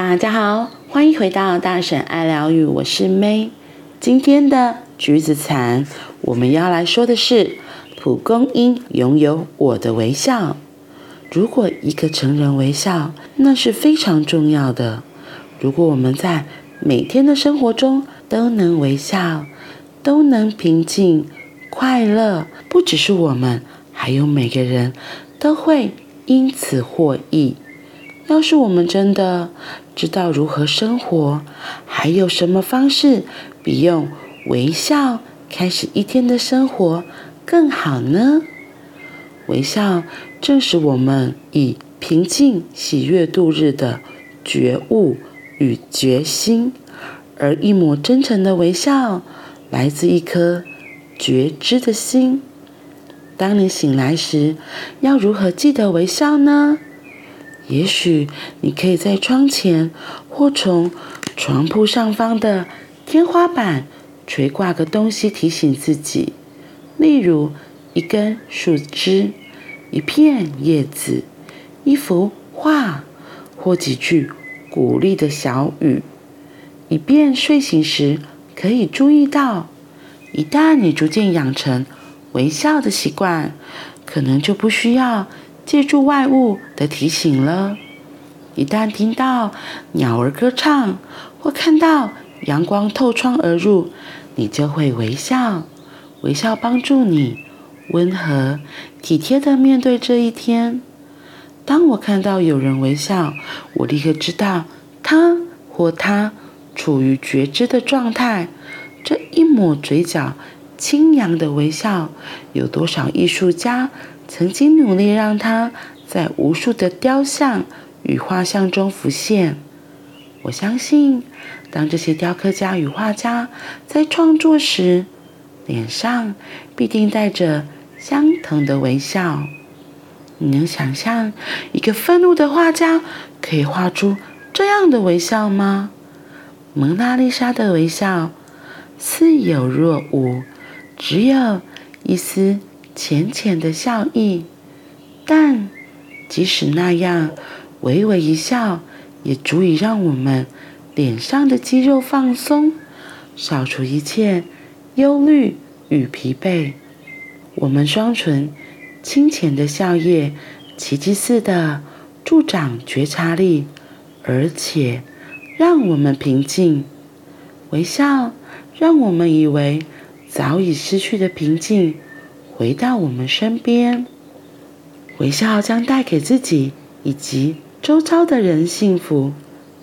大家好，欢迎回到大婶爱疗愈，我是 May。今天的橘子禅，我们要来说的是蒲公英拥有我的微笑。如果一个成人微笑，那是非常重要的。如果我们在每天的生活中都能微笑，都能平静、快乐，不只是我们，还有每个人都会因此获益。要是我们真的知道如何生活，还有什么方式比用微笑开始一天的生活更好呢？微笑正是我们以平静、喜悦度日的觉悟与决心，而一抹真诚的微笑来自一颗觉知的心。当你醒来时，要如何记得微笑呢？也许你可以在窗前或从床铺上方的天花板垂挂个东西提醒自己，例如一根树枝、一片叶子、一幅画或几句鼓励的小语，以便睡醒时可以注意到。一旦你逐渐养成微笑的习惯，可能就不需要。借助外物的提醒了。一旦听到鸟儿歌唱，或看到阳光透窗而入，你就会微笑。微笑帮助你温和体贴地面对这一天。当我看到有人微笑，我立刻知道他或她处于觉知的状态。这一抹嘴角轻扬的微笑，有多少艺术家曾经努力让它在无数的雕像与画像中浮现。我相信，当这些雕刻家与画家在创作时，脸上必定带着相同的微笑。你能想象一个愤怒的画家可以画出这样的微笑吗？蒙娜丽莎的微笑似有若无，只有一丝。浅浅的笑意，但即使那样，微微一笑，也足以让我们脸上的肌肉放松，扫除一切忧虑与疲惫。我们双唇清浅的笑靥，奇迹似的助长觉察力，而且让我们平静。微笑让我们以为早已失去的平静。回到我们身边，微笑将带给自己以及周遭的人幸福。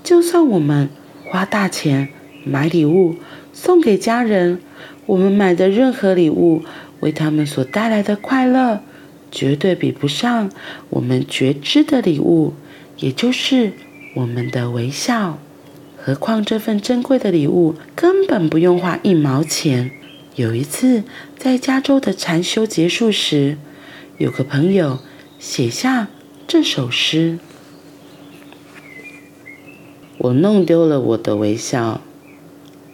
就算我们花大钱买礼物送给家人，我们买的任何礼物为他们所带来的快乐，绝对比不上我们觉知的礼物，也就是我们的微笑。何况这份珍贵的礼物根本不用花一毛钱。有一次，在加州的禅修结束时，有个朋友写下这首诗：“我弄丢了我的微笑，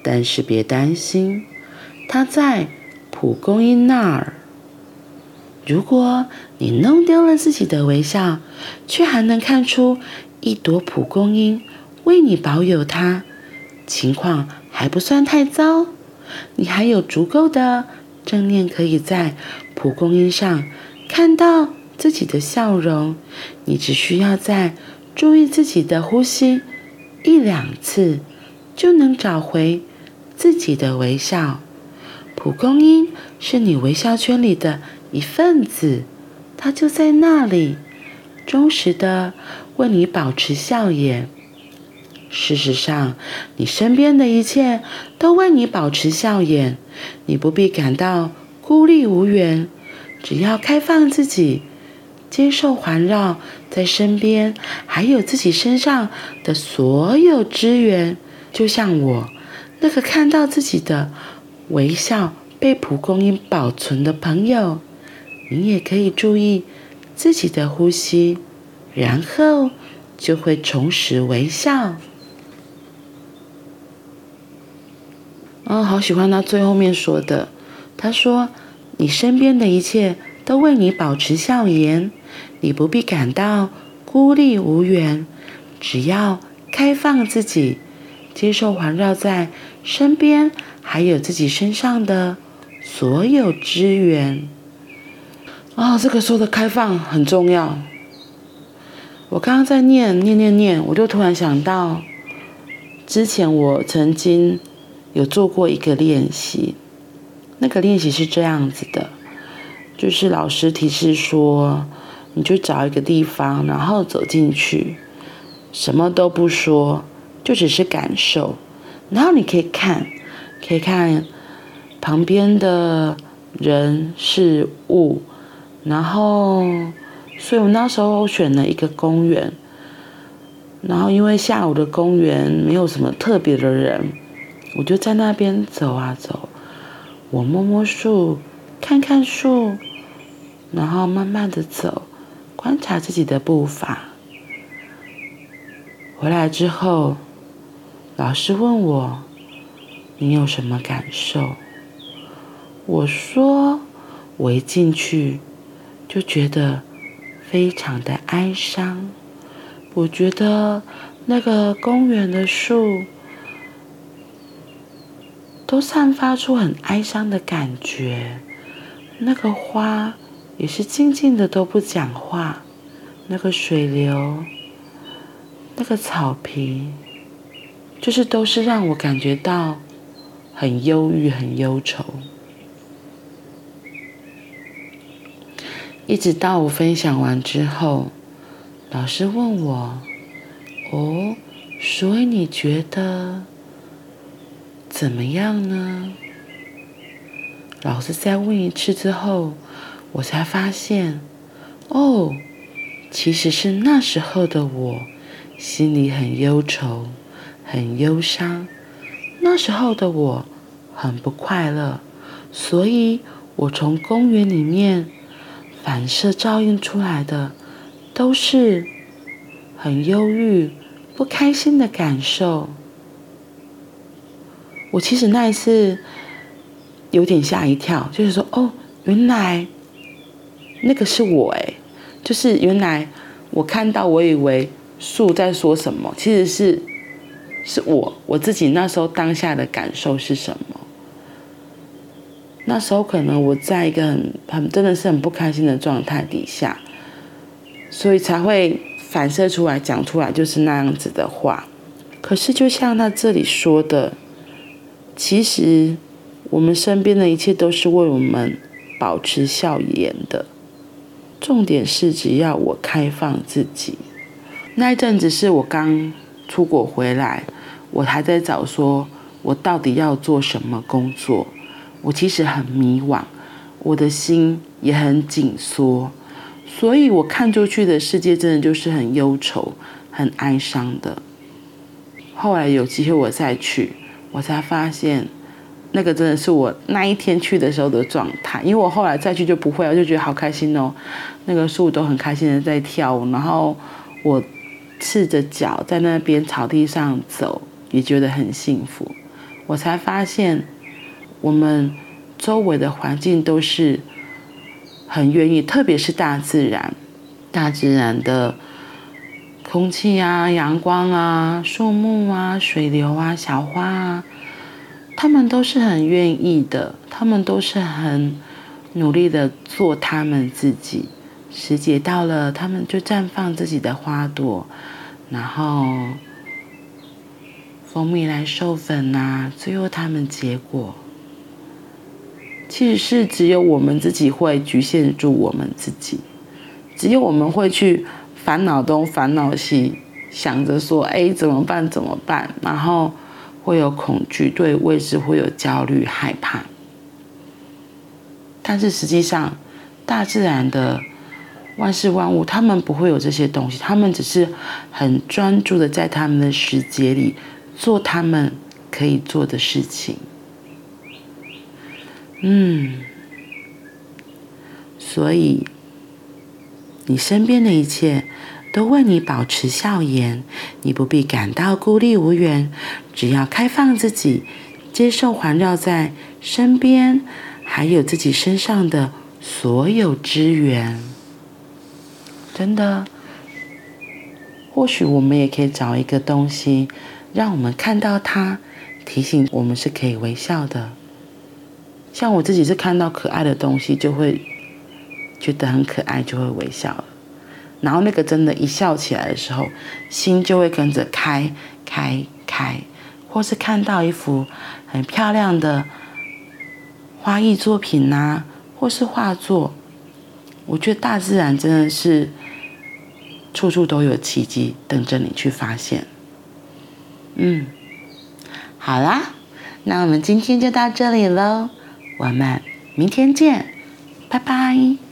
但是别担心，它在蒲公英那儿。如果你弄丢了自己的微笑，却还能看出一朵蒲公英为你保有它，情况还不算太糟。”你还有足够的正念，可以在蒲公英上看到自己的笑容。你只需要再注意自己的呼吸一两次，就能找回自己的微笑。蒲公英是你微笑圈里的一份子，它就在那里，忠实的为你保持笑颜。事实上，你身边的一切都为你保持笑颜，你不必感到孤立无援。只要开放自己，接受环绕在身边，还有自己身上的所有资源，就像我那个看到自己的微笑被蒲公英保存的朋友，你也可以注意自己的呼吸，然后就会重拾微笑。哦，好喜欢他最后面说的。他说：“你身边的一切都为你保持笑颜，你不必感到孤立无援。只要开放自己，接受环绕在身边还有自己身上的所有资源。哦，这个说的开放很重要。我刚刚在念念念念，我就突然想到，之前我曾经有做过一个练习，那个练习是这样子的，就是老师提示说，你就找一个地方，然后走进去，什么都不说，就只是感受，然后你可以看，可以看旁边的人事物，然后。所以我那时候选了一个公园，然后因为下午的公园没有什么特别的人，我就在那边走啊走，我摸摸树，看看树，然后慢慢的走，观察自己的步伐。回来之后，老师问我：“你有什么感受？”我说：“我一进去就觉得。”非常的哀伤，我觉得那个公园的树都散发出很哀伤的感觉，那个花也是静静的都不讲话，那个水流，那个草皮，就是都是让我感觉到很忧郁、很忧愁。一直到我分享完之后，老师问我：“哦，所以你觉得怎么样呢？”老师再问一次之后，我才发现，哦，其实是那时候的我心里很忧愁、很忧伤，那时候的我很不快乐，所以我从公园里面。反射照映出来的都是很忧郁、不开心的感受。我其实那一次有点吓一跳，就是说，哦，原来那个是我诶，就是原来我看到，我以为树在说什么，其实是是我我自己那时候当下的感受是什么。那时候可能我在一个很很真的是很不开心的状态底下，所以才会反射出来讲出来就是那样子的话。可是就像他这里说的，其实我们身边的一切都是为我们保持笑颜的。重点是只要我开放自己。那一阵子是我刚出国回来，我还在找说我到底要做什么工作。我其实很迷惘，我的心也很紧缩，所以我看出去的世界真的就是很忧愁、很哀伤的。后来有机会我再去，我才发现，那个真的是我那一天去的时候的状态。因为我后来再去就不会，我就觉得好开心哦，那个树都很开心的在跳舞，然后我赤着脚在那边草地上走，也觉得很幸福。我才发现。我们周围的环境都是很愿意，特别是大自然，大自然的空气啊、阳光啊、树木啊、水流啊、小花啊，他们都是很愿意的，他们都是很努力的做他们自己。时节到了，他们就绽放自己的花朵，然后蜂蜜来授粉啊，最后他们结果。其实是只有我们自己会局限住我们自己，只有我们会去烦恼东烦恼西，想着说：“哎，怎么办？怎么办？”然后会有恐惧，对未知会有焦虑、害怕。但是实际上，大自然的万事万物，他们不会有这些东西，他们只是很专注的在他们的时节里做他们可以做的事情。嗯，所以你身边的一切都为你保持笑颜，你不必感到孤立无援，只要开放自己，接受环绕在身边，还有自己身上的所有资源。真的，或许我们也可以找一个东西，让我们看到它，提醒我们是可以微笑的。像我自己是看到可爱的东西，就会觉得很可爱，就会微笑了。然后那个真的，一笑起来的时候，心就会跟着开开开。或是看到一幅很漂亮的花艺作品呐、或是画作，我觉得大自然真的是处处都有奇迹等着你去发现。嗯，好啦，那我们今天就到这里喽，我们明天见，拜拜。